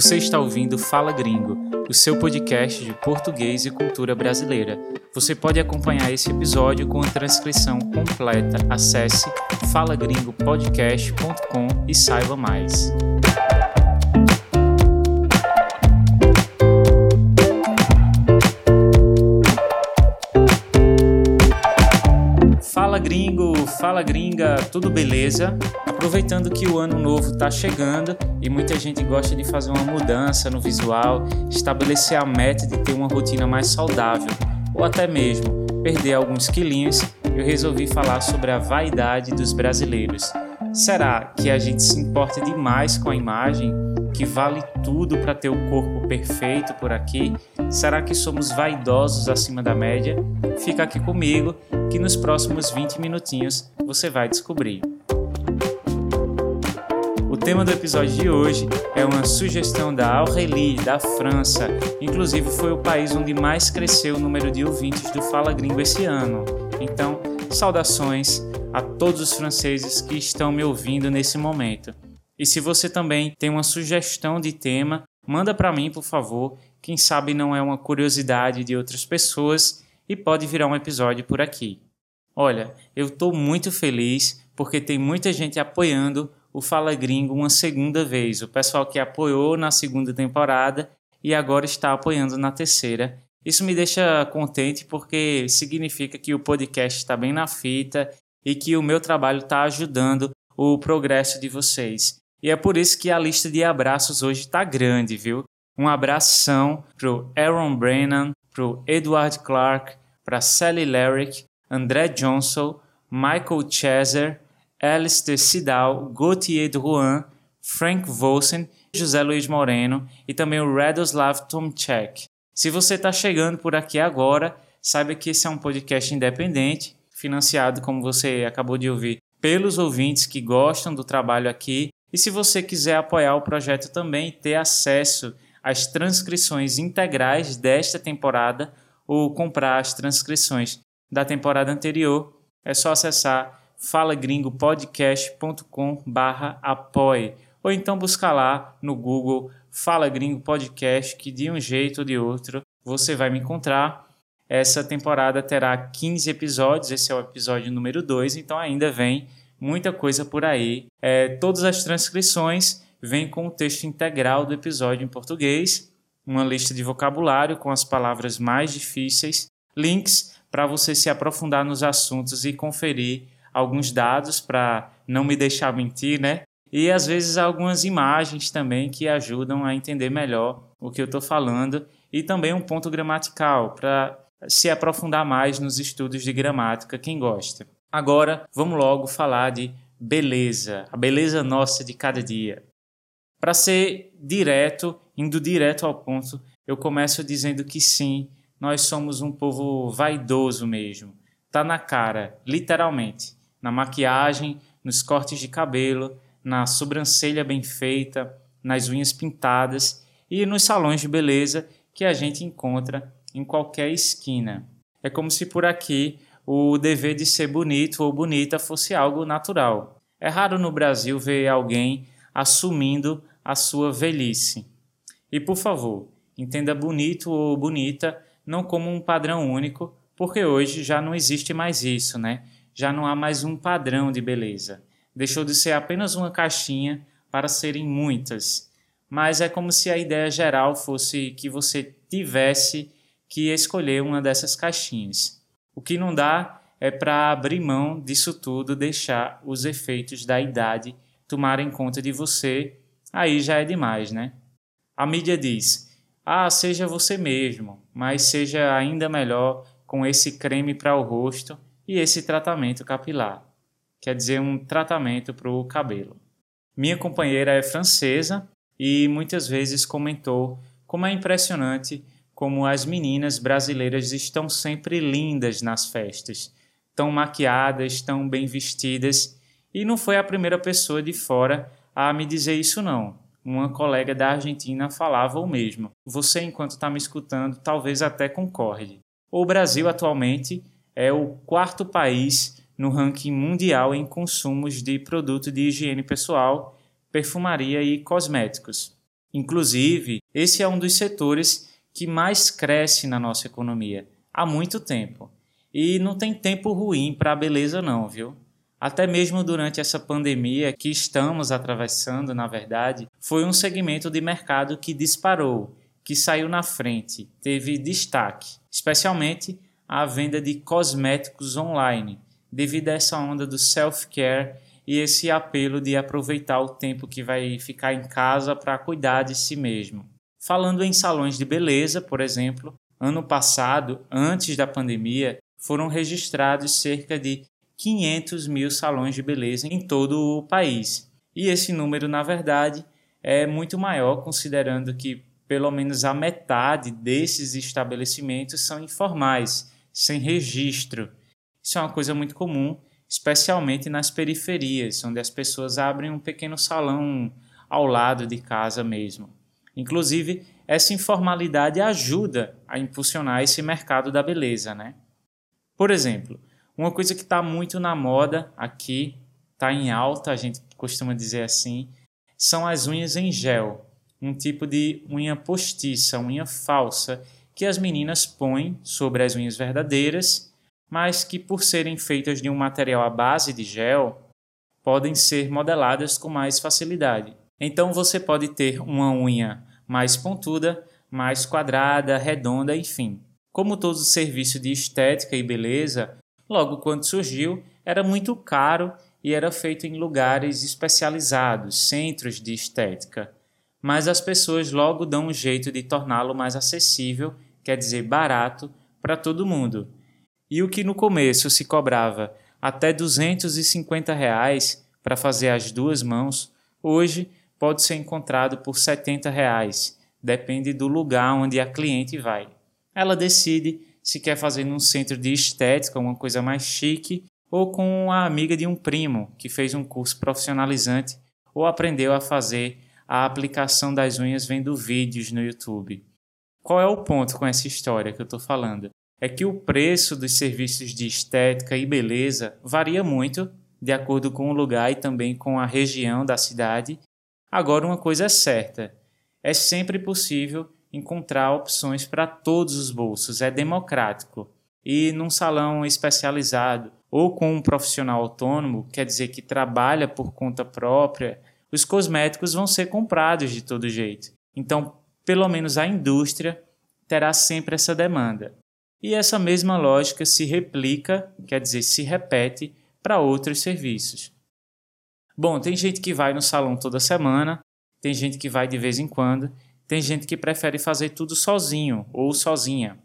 Você está ouvindo Fala Gringo, o seu podcast de português e cultura brasileira. Você pode acompanhar esse episódio com a transcrição completa. Acesse falagringopodcast.com e saiba mais. Fala gringo, fala gringa, tudo beleza? Aproveitando que o ano novo está chegando e muita gente gosta de fazer uma mudança no visual, estabelecer a meta de ter uma rotina mais saudável ou até mesmo perder alguns quilinhos, eu resolvi falar sobre a vaidade dos brasileiros. Será que a gente se importa demais com a imagem? Que vale tudo para ter o corpo perfeito por aqui? Será que somos vaidosos acima da média? Fica aqui comigo que nos próximos 20 minutinhos você vai descobrir. Tema do episódio de hoje é uma sugestão da Aurélie, da França. Inclusive, foi o país onde mais cresceu o número de ouvintes do Fala Gringo esse ano. Então, saudações a todos os franceses que estão me ouvindo nesse momento. E se você também tem uma sugestão de tema, manda para mim, por favor. Quem sabe não é uma curiosidade de outras pessoas e pode virar um episódio por aqui. Olha, eu estou muito feliz porque tem muita gente apoiando o Fala Gringo uma segunda vez. O pessoal que apoiou na segunda temporada e agora está apoiando na terceira. Isso me deixa contente porque significa que o podcast está bem na fita e que o meu trabalho está ajudando o progresso de vocês. E é por isso que a lista de abraços hoje está grande, viu? Um abração pro Aaron Brennan, pro Edward Clark, para Sally Larrick, André Johnson, Michael Chaser, Alistair Sidal, Gauthier Drouin, Frank Vossen, José Luiz Moreno e também o Radoslav Tomchek. Se você está chegando por aqui agora, saiba que esse é um podcast independente financiado, como você acabou de ouvir, pelos ouvintes que gostam do trabalho aqui. E se você quiser apoiar o projeto também e ter acesso às transcrições integrais desta temporada ou comprar as transcrições da temporada anterior, é só acessar falagringopodcast.com/apoie ou então buscar lá no Google Fala Gringo Podcast que de um jeito ou de outro você vai me encontrar essa temporada terá 15 episódios, esse é o episódio número 2, então ainda vem muita coisa por aí. É, todas as transcrições vêm com o texto integral do episódio em português, uma lista de vocabulário com as palavras mais difíceis, links para você se aprofundar nos assuntos e conferir alguns dados para não me deixar mentir, né? E às vezes algumas imagens também que ajudam a entender melhor o que eu estou falando e também um ponto gramatical para se aprofundar mais nos estudos de gramática, quem gosta. Agora, vamos logo falar de beleza, a beleza nossa de cada dia. Para ser direto, indo direto ao ponto, eu começo dizendo que sim, nós somos um povo vaidoso mesmo. Tá na cara, literalmente, na maquiagem, nos cortes de cabelo, na sobrancelha bem feita, nas unhas pintadas e nos salões de beleza que a gente encontra em qualquer esquina. É como se por aqui o dever de ser bonito ou bonita fosse algo natural. É raro no Brasil ver alguém assumindo a sua velhice. E por favor, entenda bonito ou bonita não como um padrão único, porque hoje já não existe mais isso, né? Já não há mais um padrão de beleza. Deixou de ser apenas uma caixinha para serem muitas. Mas é como se a ideia geral fosse que você tivesse que escolher uma dessas caixinhas. O que não dá é para abrir mão disso tudo, deixar os efeitos da idade tomarem conta de você, aí já é demais, né? A mídia diz: ah, seja você mesmo, mas seja ainda melhor com esse creme para o rosto e esse tratamento capilar. Quer dizer, um tratamento para o cabelo. Minha companheira é francesa e muitas vezes comentou como é impressionante como as meninas brasileiras estão sempre lindas nas festas, tão maquiadas, tão bem vestidas, e não foi a primeira pessoa de fora a me dizer isso não. Uma colega da Argentina falava o mesmo. Você, enquanto está me escutando, talvez até concorde. O Brasil atualmente é o quarto país no ranking mundial em consumos de produto de higiene pessoal, perfumaria e cosméticos. Inclusive, esse é um dos setores que mais cresce na nossa economia há muito tempo. E não tem tempo ruim para a beleza não, viu? Até mesmo durante essa pandemia que estamos atravessando, na verdade, foi um segmento de mercado que disparou, que saiu na frente, teve destaque, especialmente a venda de cosméticos online, devido a essa onda do self-care e esse apelo de aproveitar o tempo que vai ficar em casa para cuidar de si mesmo. Falando em salões de beleza, por exemplo, ano passado, antes da pandemia, foram registrados cerca de 500 mil salões de beleza em todo o país. E esse número, na verdade, é muito maior, considerando que pelo menos a metade desses estabelecimentos são informais, sem registro. Isso é uma coisa muito comum, especialmente nas periferias, onde as pessoas abrem um pequeno salão ao lado de casa mesmo. Inclusive, essa informalidade ajuda a impulsionar esse mercado da beleza, né? Por exemplo, uma coisa que está muito na moda aqui, está em alta, a gente costuma dizer assim, são as unhas em gel, um tipo de unha postiça, unha falsa, que as meninas põem sobre as unhas verdadeiras, mas que por serem feitas de um material à base de gel, podem ser modeladas com mais facilidade. Então você pode ter uma unha mais pontuda, mais quadrada, redonda, enfim. Como todo serviço de estética e beleza, logo quando surgiu, era muito caro e era feito em lugares especializados, centros de estética. Mas as pessoas logo dão um jeito de torná-lo mais acessível, quer dizer, barato, para todo mundo. E o que no começo se cobrava até 250 reais para fazer as duas mãos, hoje pode ser encontrado por 70 reais, depende do lugar onde a cliente vai. Ela decide se quer fazer num centro de estética, uma coisa mais chique, ou com a amiga de um primo que fez um curso profissionalizante ou aprendeu a fazer a aplicação das unhas vendo vídeos no YouTube. Qual é o ponto com essa história que eu estou falando? É que o preço dos serviços de estética e beleza varia muito de acordo com o lugar e também com a região da cidade Agora, uma coisa é certa: é sempre possível encontrar opções para todos os bolsos, é democrático. E num salão especializado ou com um profissional autônomo, quer dizer que trabalha por conta própria, os cosméticos vão ser comprados de todo jeito. Então, pelo menos a indústria terá sempre essa demanda. E essa mesma lógica se replica, quer dizer, se repete para outros serviços. Bom, tem gente que vai no salão toda semana, tem gente que vai de vez em quando, tem gente que prefere fazer tudo sozinho ou sozinha.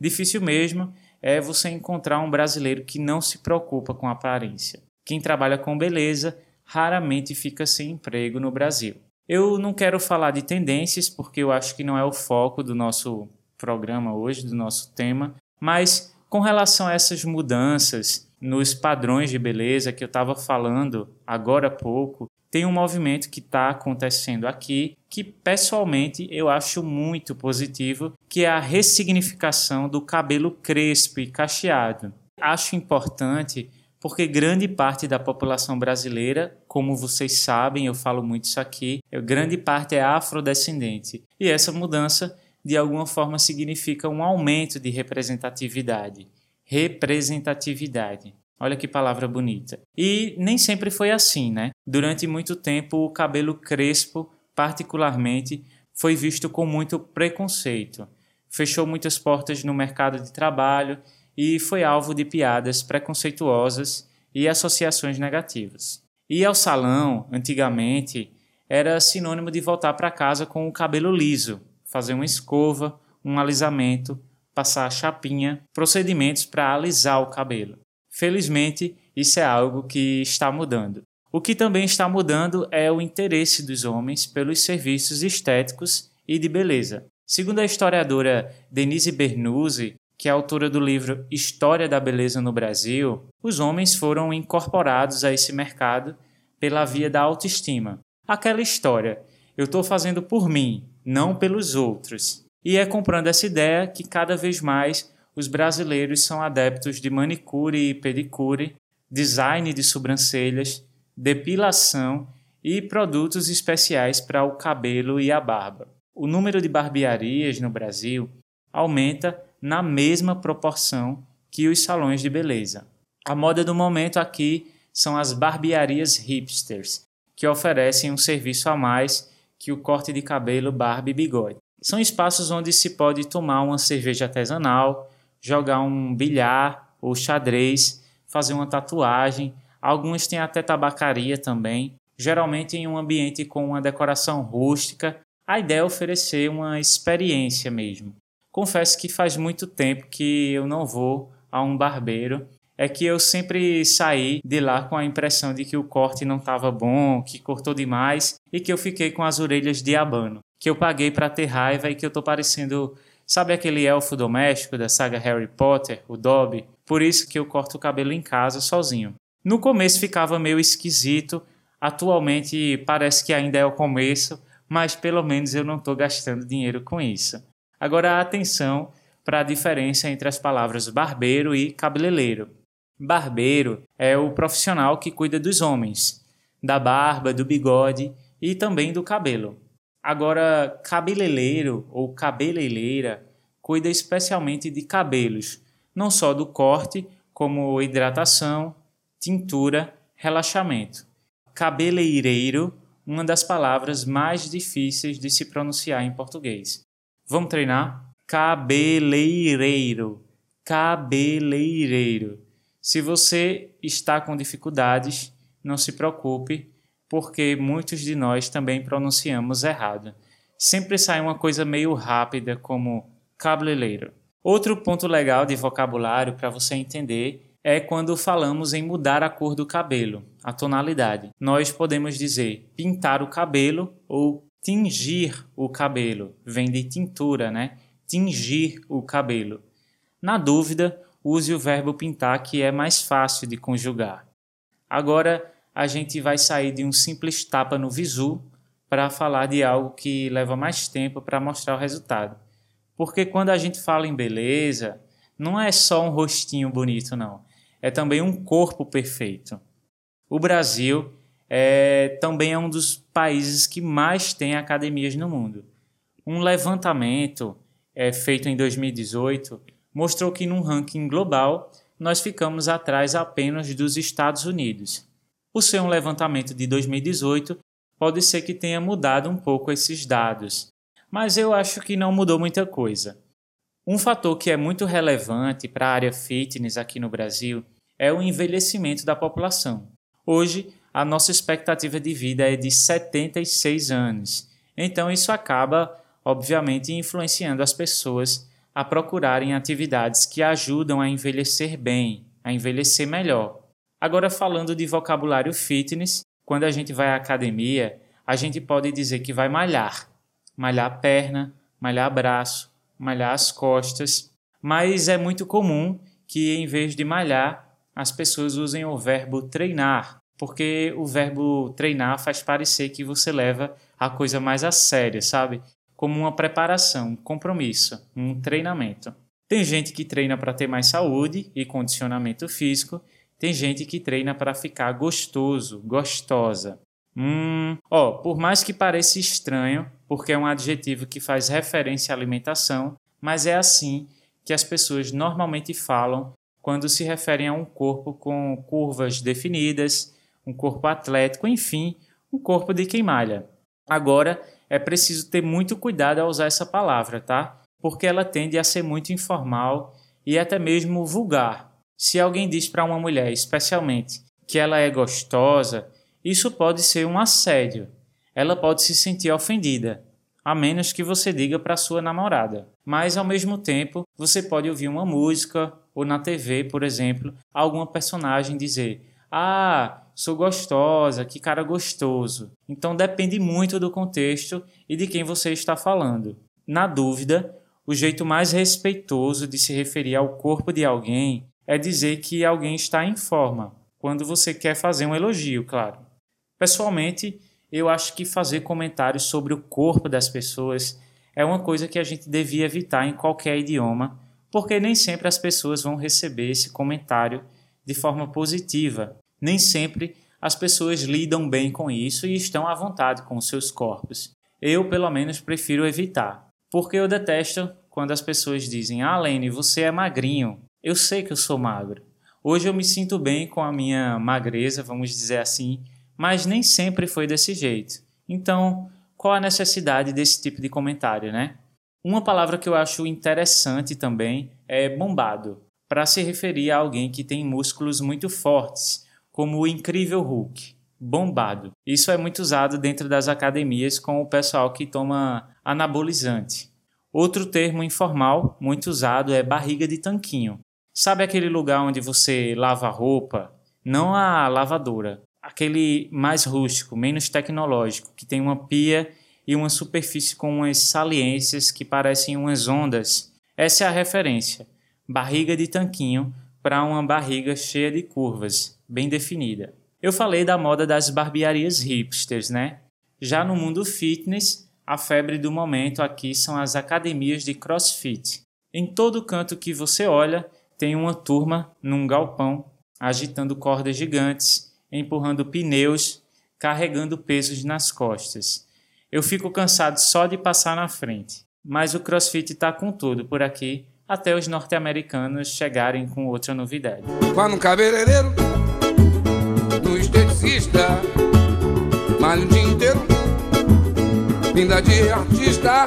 Difícil mesmo é você encontrar um brasileiro que não se preocupa com aparência. Quem trabalha com beleza raramente fica sem emprego no Brasil. Eu não quero falar de tendências porque eu acho que não é o foco do nosso programa hoje, do nosso tema, mas com relação a essas mudanças nos padrões de beleza que eu estava falando agora há pouco, tem um movimento que está acontecendo aqui que pessoalmente eu acho muito positivo, que é a ressignificação do cabelo crespo e cacheado. Acho importante porque grande parte da população brasileira, como vocês sabem, eu falo muito isso aqui, grande parte é afrodescendente. E essa mudança, de alguma forma, significa um aumento de representatividade representatividade. Olha que palavra bonita. E nem sempre foi assim, né? Durante muito tempo, o cabelo crespo, particularmente, foi visto com muito preconceito. Fechou muitas portas no mercado de trabalho e foi alvo de piadas preconceituosas e associações negativas. Ir ao salão, antigamente, era sinônimo de voltar para casa com o cabelo liso, fazer uma escova, um alisamento passar chapinha, procedimentos para alisar o cabelo. Felizmente, isso é algo que está mudando. O que também está mudando é o interesse dos homens pelos serviços estéticos e de beleza. Segundo a historiadora Denise Bernuzzi, que é autora do livro História da Beleza no Brasil, os homens foram incorporados a esse mercado pela via da autoestima. Aquela história, eu estou fazendo por mim, não pelos outros. E é comprando essa ideia que cada vez mais os brasileiros são adeptos de manicure e pedicure, design de sobrancelhas, depilação e produtos especiais para o cabelo e a barba. O número de barbearias no Brasil aumenta na mesma proporção que os salões de beleza. A moda do momento aqui são as barbearias hipsters, que oferecem um serviço a mais que o corte de cabelo, barba e bigode. São espaços onde se pode tomar uma cerveja artesanal, jogar um bilhar ou xadrez, fazer uma tatuagem. Alguns têm até tabacaria também, geralmente em um ambiente com uma decoração rústica. A ideia é oferecer uma experiência mesmo. Confesso que faz muito tempo que eu não vou a um barbeiro é que eu sempre saí de lá com a impressão de que o corte não estava bom, que cortou demais e que eu fiquei com as orelhas de abano, que eu paguei para ter raiva e que eu tô parecendo, sabe aquele elfo doméstico da saga Harry Potter, o Dobby? Por isso que eu corto o cabelo em casa sozinho. No começo ficava meio esquisito, atualmente parece que ainda é o começo, mas pelo menos eu não estou gastando dinheiro com isso. Agora atenção para a diferença entre as palavras barbeiro e cabeleireiro. Barbeiro é o profissional que cuida dos homens, da barba, do bigode e também do cabelo. Agora, cabeleireiro ou cabeleireira cuida especialmente de cabelos, não só do corte, como hidratação, tintura, relaxamento. Cabeleireiro, uma das palavras mais difíceis de se pronunciar em português. Vamos treinar? Cabeleireiro. Cabeleireiro. Se você está com dificuldades, não se preocupe, porque muitos de nós também pronunciamos errado. Sempre sai uma coisa meio rápida, como cabeleireiro. Outro ponto legal de vocabulário para você entender é quando falamos em mudar a cor do cabelo, a tonalidade. Nós podemos dizer pintar o cabelo ou tingir o cabelo. Vem de tintura, né? Tingir o cabelo. Na dúvida, use o verbo pintar, que é mais fácil de conjugar. Agora a gente vai sair de um simples tapa no visu para falar de algo que leva mais tempo para mostrar o resultado. Porque quando a gente fala em beleza, não é só um rostinho bonito, não. É também um corpo perfeito. O Brasil é, também é um dos países que mais tem academias no mundo. Um levantamento é, feito em 2018 mostrou que num ranking global nós ficamos atrás apenas dos Estados Unidos. Por ser um levantamento de 2018, pode ser que tenha mudado um pouco esses dados, mas eu acho que não mudou muita coisa. Um fator que é muito relevante para a área fitness aqui no Brasil é o envelhecimento da população. Hoje, a nossa expectativa de vida é de 76 anos, então isso acaba, obviamente, influenciando as pessoas a procurarem atividades que ajudam a envelhecer bem, a envelhecer melhor. Agora, falando de vocabulário fitness, quando a gente vai à academia, a gente pode dizer que vai malhar. Malhar a perna, malhar braço, malhar as costas. Mas é muito comum que, em vez de malhar, as pessoas usem o verbo treinar, porque o verbo treinar faz parecer que você leva a coisa mais a sério, sabe? como uma preparação, um compromisso, um treinamento. Tem gente que treina para ter mais saúde e condicionamento físico, tem gente que treina para ficar gostoso, gostosa. Hum, ó, por mais que pareça estranho, porque é um adjetivo que faz referência à alimentação, mas é assim que as pessoas normalmente falam quando se referem a um corpo com curvas definidas, um corpo atlético, enfim, um corpo de quem malha. Agora, é preciso ter muito cuidado ao usar essa palavra, tá? Porque ela tende a ser muito informal e até mesmo vulgar. Se alguém diz para uma mulher, especialmente, que ela é gostosa, isso pode ser um assédio. Ela pode se sentir ofendida, a menos que você diga para sua namorada. Mas ao mesmo tempo, você pode ouvir uma música ou na TV, por exemplo, alguma personagem dizer: "Ah, sou gostosa, que cara gostoso. Então depende muito do contexto e de quem você está falando. Na dúvida, o jeito mais respeitoso de se referir ao corpo de alguém é dizer que alguém está em forma, quando você quer fazer um elogio, claro. Pessoalmente, eu acho que fazer comentários sobre o corpo das pessoas é uma coisa que a gente devia evitar em qualquer idioma, porque nem sempre as pessoas vão receber esse comentário de forma positiva nem sempre as pessoas lidam bem com isso e estão à vontade com os seus corpos. Eu, pelo menos, prefiro evitar. Porque eu detesto quando as pessoas dizem: Ah, Lene, você é magrinho. Eu sei que eu sou magro. Hoje eu me sinto bem com a minha magreza, vamos dizer assim, mas nem sempre foi desse jeito. Então, qual a necessidade desse tipo de comentário, né? Uma palavra que eu acho interessante também é bombado, para se referir a alguém que tem músculos muito fortes, como o incrível Hulk. Bombado. Isso é muito usado dentro das academias com o pessoal que toma anabolizante. Outro termo informal muito usado é barriga de tanquinho. Sabe aquele lugar onde você lava roupa? Não a lavadora, aquele mais rústico, menos tecnológico, que tem uma pia e uma superfície com umas saliências que parecem umas ondas. Essa é a referência. Barriga de tanquinho para uma barriga cheia de curvas, bem definida. Eu falei da moda das barbearias hipsters, né? Já no mundo fitness, a febre do momento aqui são as academias de crossfit. Em todo canto que você olha, tem uma turma num galpão agitando cordas gigantes, empurrando pneus, carregando pesos nas costas. Eu fico cansado só de passar na frente, mas o CrossFit está com tudo por aqui até os norte-americanos chegarem com outra novidade. Vai no cabeleireiro, vinda de artista,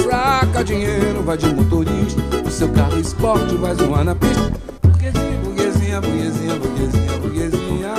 saca dinheiro, vai de motorista, o seu carro esporte vai zoar na pista. Burguesinha, burguesinha, burguesinha, burguesinha, burguesinha,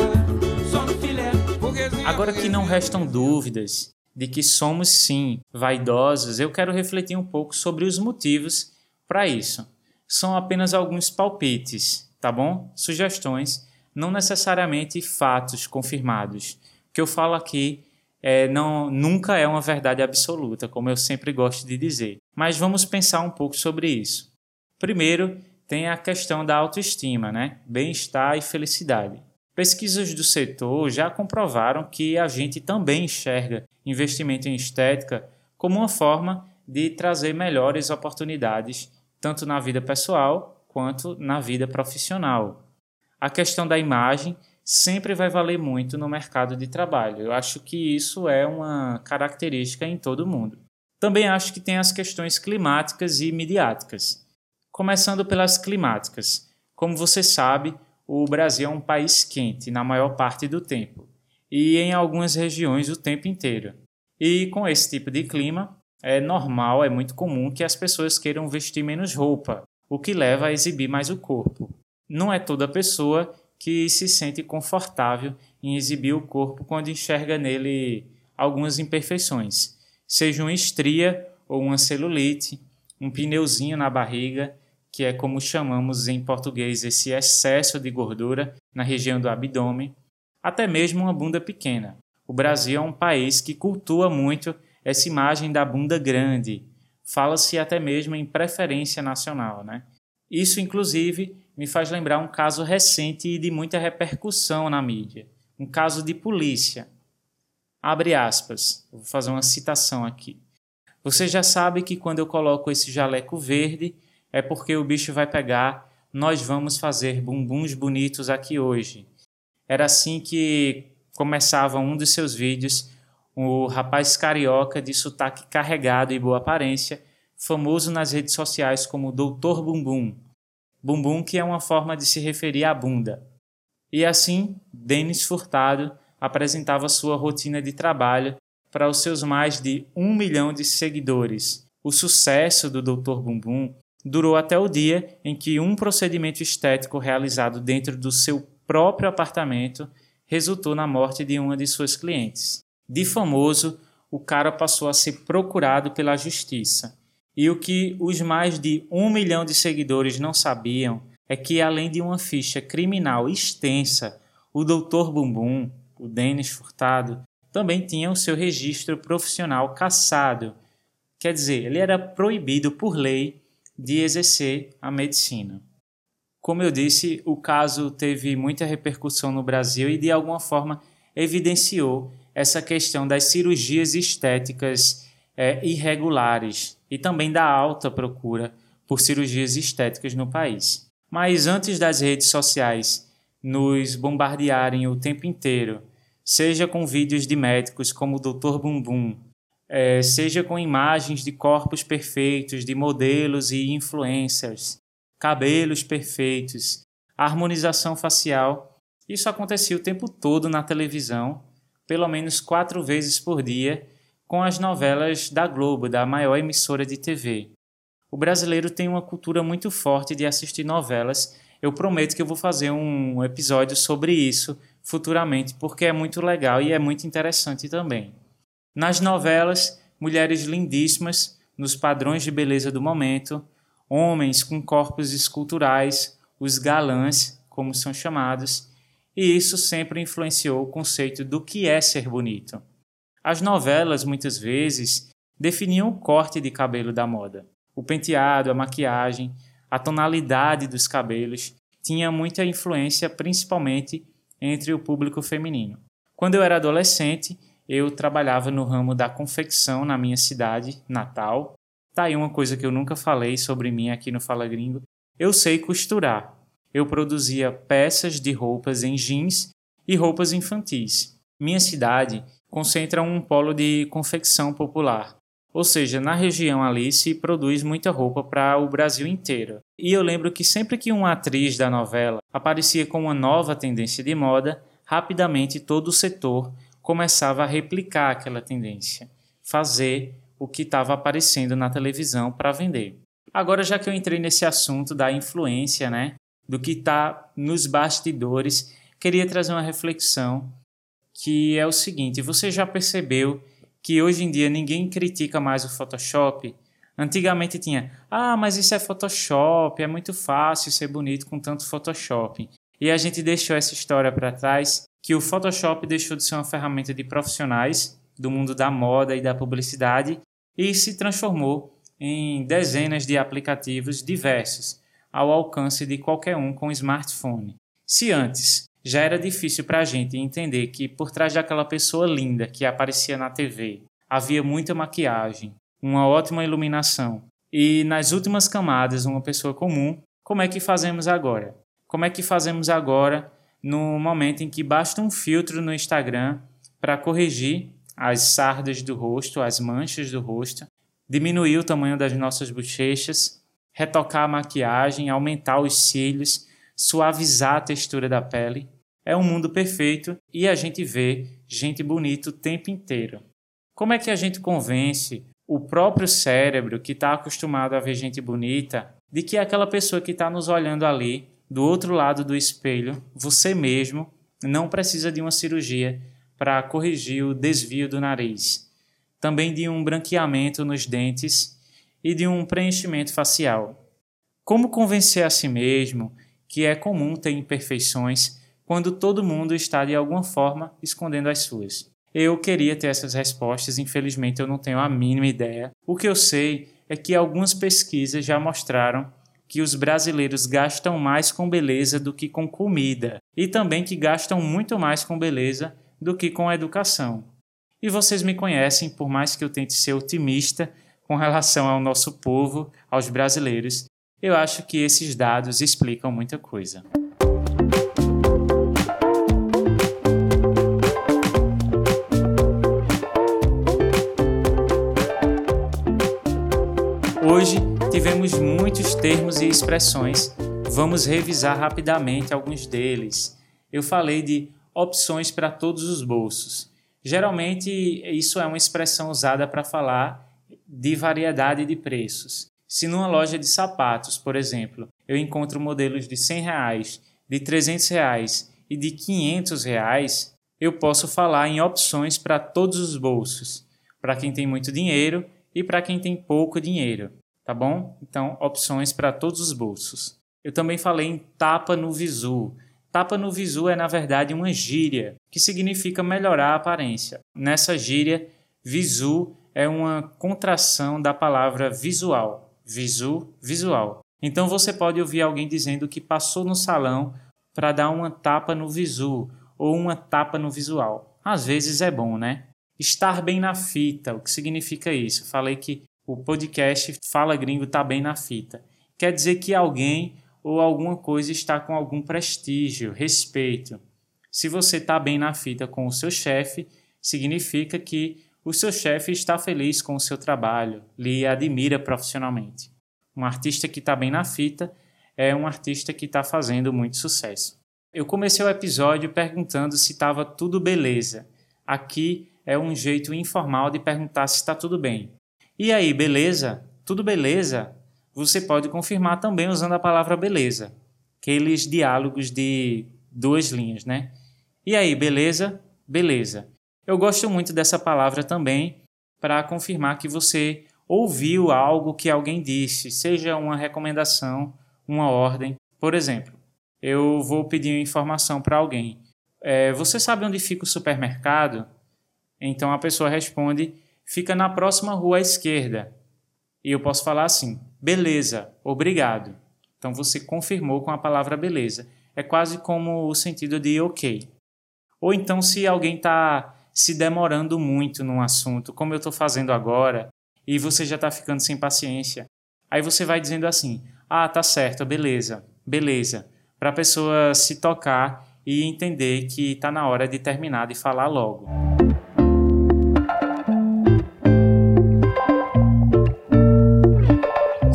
só no filé, burguesinha. Agora que não restam dúvidas de que somos sim vaidosos, eu quero refletir um pouco sobre os motivos para isso. São apenas alguns palpites, tá bom? Sugestões, não necessariamente fatos confirmados. O que eu falo aqui é, não, nunca é uma verdade absoluta, como eu sempre gosto de dizer. Mas vamos pensar um pouco sobre isso. Primeiro, tem a questão da autoestima, né? bem-estar e felicidade. Pesquisas do setor já comprovaram que a gente também enxerga investimento em estética como uma forma de trazer melhores oportunidades, tanto na vida pessoal quanto na vida profissional. A questão da imagem sempre vai valer muito no mercado de trabalho. Eu acho que isso é uma característica em todo mundo. Também acho que tem as questões climáticas e midiáticas. Começando pelas climáticas. Como você sabe, o Brasil é um país quente na maior parte do tempo e em algumas regiões o tempo inteiro. E com esse tipo de clima, é normal, é muito comum que as pessoas queiram vestir menos roupa, o que leva a exibir mais o corpo. Não é toda pessoa que se sente confortável em exibir o corpo quando enxerga nele algumas imperfeições, seja uma estria ou uma celulite, um pneuzinho na barriga, que é como chamamos em português esse excesso de gordura na região do abdômen, até mesmo uma bunda pequena. O Brasil é um país que cultua muito essa imagem da bunda grande. Fala-se até mesmo em preferência nacional, né? Isso, inclusive, me faz lembrar um caso recente e de muita repercussão na mídia. Um caso de polícia. Abre aspas. vou fazer uma citação aqui. Você já sabe que quando eu coloco esse jaleco verde, é porque o bicho vai pegar, nós vamos fazer bumbuns bonitos aqui hoje. Era assim que começava um dos seus vídeos, o rapaz carioca de sotaque carregado e boa aparência, famoso nas redes sociais como Doutor Bumbum. Bumbum que é uma forma de se referir à bunda. E assim, Denis Furtado apresentava sua rotina de trabalho para os seus mais de um milhão de seguidores. O sucesso do Doutor Bumbum durou até o dia em que um procedimento estético realizado dentro do seu próprio apartamento resultou na morte de uma de suas clientes. De famoso, o cara passou a ser procurado pela justiça. E o que os mais de um milhão de seguidores não sabiam é que, além de uma ficha criminal extensa, o Dr. Bumbum, o Denis Furtado, também tinha o seu registro profissional cassado. Quer dizer, ele era proibido por lei de exercer a medicina. Como eu disse, o caso teve muita repercussão no Brasil e, de alguma forma, evidenciou essa questão das cirurgias estéticas é, irregulares e também da alta procura por cirurgias estéticas no país. Mas antes das redes sociais nos bombardearem o tempo inteiro, seja com vídeos de médicos como o Dr. Bumbum, é, seja com imagens de corpos perfeitos, de modelos e influencers, cabelos perfeitos, harmonização facial. Isso acontecia o tempo todo na televisão, pelo menos quatro vezes por dia, com as novelas da Globo, da maior emissora de TV. O brasileiro tem uma cultura muito forte de assistir novelas. Eu prometo que eu vou fazer um episódio sobre isso futuramente, porque é muito legal e é muito interessante também. Nas novelas, mulheres lindíssimas, nos padrões de beleza do momento, homens com corpos esculturais, os galãs, como são chamados, e isso sempre influenciou o conceito do que é ser bonito. As novelas, muitas vezes, definiam o corte de cabelo da moda o penteado, a maquiagem, a tonalidade dos cabelos tinha muita influência, principalmente entre o público feminino. Quando eu era adolescente, eu trabalhava no ramo da confecção na minha cidade, Natal. Tá aí uma coisa que eu nunca falei sobre mim aqui no Fala Gringo. Eu sei costurar. Eu produzia peças de roupas em jeans e roupas infantis. Minha cidade concentra um polo de confecção popular. Ou seja, na região ali se produz muita roupa para o Brasil inteiro. E eu lembro que sempre que uma atriz da novela aparecia com uma nova tendência de moda, rapidamente todo o setor começava a replicar aquela tendência, fazer o que estava aparecendo na televisão para vender. Agora, já que eu entrei nesse assunto da influência, né, do que está nos bastidores, queria trazer uma reflexão que é o seguinte: você já percebeu que hoje em dia ninguém critica mais o Photoshop. Antigamente tinha, ah, mas isso é Photoshop, é muito fácil ser bonito com tanto Photoshop. E a gente deixou essa história para trás, que o Photoshop deixou de ser uma ferramenta de profissionais do mundo da moda e da publicidade e se transformou em dezenas de aplicativos diversos ao alcance de qualquer um com smartphone. Se antes já era difícil para a gente entender que por trás daquela pessoa linda que aparecia na TV havia muita maquiagem, uma ótima iluminação e nas últimas camadas uma pessoa comum. Como é que fazemos agora? Como é que fazemos agora no momento em que basta um filtro no Instagram para corrigir as sardas do rosto, as manchas do rosto, diminuir o tamanho das nossas bochechas, retocar a maquiagem, aumentar os cílios, suavizar a textura da pele? É um mundo perfeito e a gente vê gente bonita o tempo inteiro. Como é que a gente convence o próprio cérebro que está acostumado a ver gente bonita de que aquela pessoa que está nos olhando ali, do outro lado do espelho, você mesmo, não precisa de uma cirurgia para corrigir o desvio do nariz, também de um branqueamento nos dentes e de um preenchimento facial. Como convencer a si mesmo que é comum ter imperfeições quando todo mundo está de alguma forma escondendo as suas. Eu queria ter essas respostas, infelizmente eu não tenho a mínima ideia. O que eu sei é que algumas pesquisas já mostraram que os brasileiros gastam mais com beleza do que com comida, e também que gastam muito mais com beleza do que com educação. E vocês me conhecem, por mais que eu tente ser otimista com relação ao nosso povo, aos brasileiros, eu acho que esses dados explicam muita coisa. Termos e expressões. Vamos revisar rapidamente alguns deles. Eu falei de opções para todos os bolsos. Geralmente, isso é uma expressão usada para falar de variedade de preços. Se numa loja de sapatos, por exemplo, eu encontro modelos de 100 reais, de 300 reais e de 500 reais, eu posso falar em opções para todos os bolsos, para quem tem muito dinheiro e para quem tem pouco dinheiro tá bom? Então, opções para todos os bolsos. Eu também falei em tapa no visu. Tapa no visu é, na verdade, uma gíria, que significa melhorar a aparência. Nessa gíria, visu é uma contração da palavra visual. Visu, visual. Então, você pode ouvir alguém dizendo que passou no salão para dar uma tapa no visu ou uma tapa no visual. Às vezes é bom, né? Estar bem na fita, o que significa isso? Falei que o podcast Fala Gringo tá bem na fita. Quer dizer que alguém ou alguma coisa está com algum prestígio, respeito. Se você está bem na fita com o seu chefe, significa que o seu chefe está feliz com o seu trabalho, lhe admira profissionalmente. Um artista que está bem na fita é um artista que está fazendo muito sucesso. Eu comecei o episódio perguntando se estava tudo beleza. Aqui é um jeito informal de perguntar se está tudo bem. E aí, beleza? Tudo beleza? Você pode confirmar também usando a palavra beleza. Aqueles diálogos de duas linhas, né? E aí, beleza? Beleza. Eu gosto muito dessa palavra também para confirmar que você ouviu algo que alguém disse, seja uma recomendação, uma ordem. Por exemplo, eu vou pedir uma informação para alguém. É, você sabe onde fica o supermercado? Então a pessoa responde: fica na próxima rua à esquerda. E eu posso falar assim: beleza, obrigado. Então você confirmou com a palavra beleza. É quase como o sentido de ok. Ou então, se alguém está se demorando muito num assunto, como eu estou fazendo agora, e você já está ficando sem paciência. Aí você vai dizendo assim: ah, tá certo, beleza, beleza, para a pessoa se tocar e entender que está na hora de terminar de falar logo.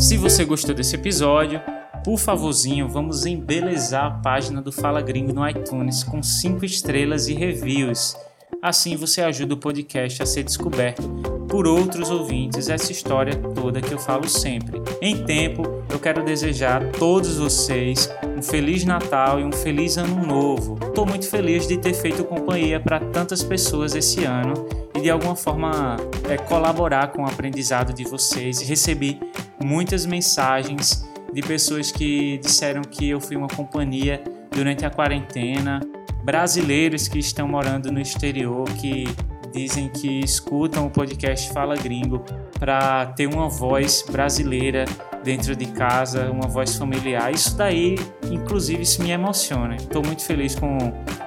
Se você gostou desse episódio, por favorzinho, vamos embelezar a página do Fala Gringo no iTunes com 5 estrelas e reviews. Assim você ajuda o podcast a ser descoberto por outros ouvintes, essa história toda que eu falo sempre. Em tempo, eu quero desejar a todos vocês um feliz Natal e um feliz Ano Novo. Estou muito feliz de ter feito companhia para tantas pessoas esse ano e de alguma forma é, colaborar com o aprendizado de vocês. Recebi muitas mensagens de pessoas que disseram que eu fui uma companhia durante a quarentena brasileiros que estão morando no exterior que dizem que escutam o podcast Fala Gringo para ter uma voz brasileira dentro de casa, uma voz familiar. Isso daí, inclusive, me emociona. Estou muito feliz com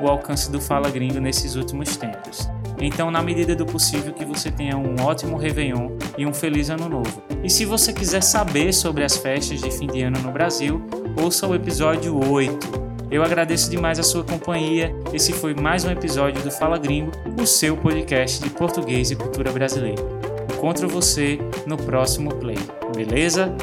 o alcance do Fala Gringo nesses últimos tempos. Então, na medida do possível, que você tenha um ótimo Réveillon e um feliz Ano Novo. E se você quiser saber sobre as festas de fim de ano no Brasil, ouça o episódio 8 eu agradeço demais a sua companhia. Esse foi mais um episódio do Fala Gringo, o seu podcast de português e cultura brasileira. Encontro você no próximo play. Beleza?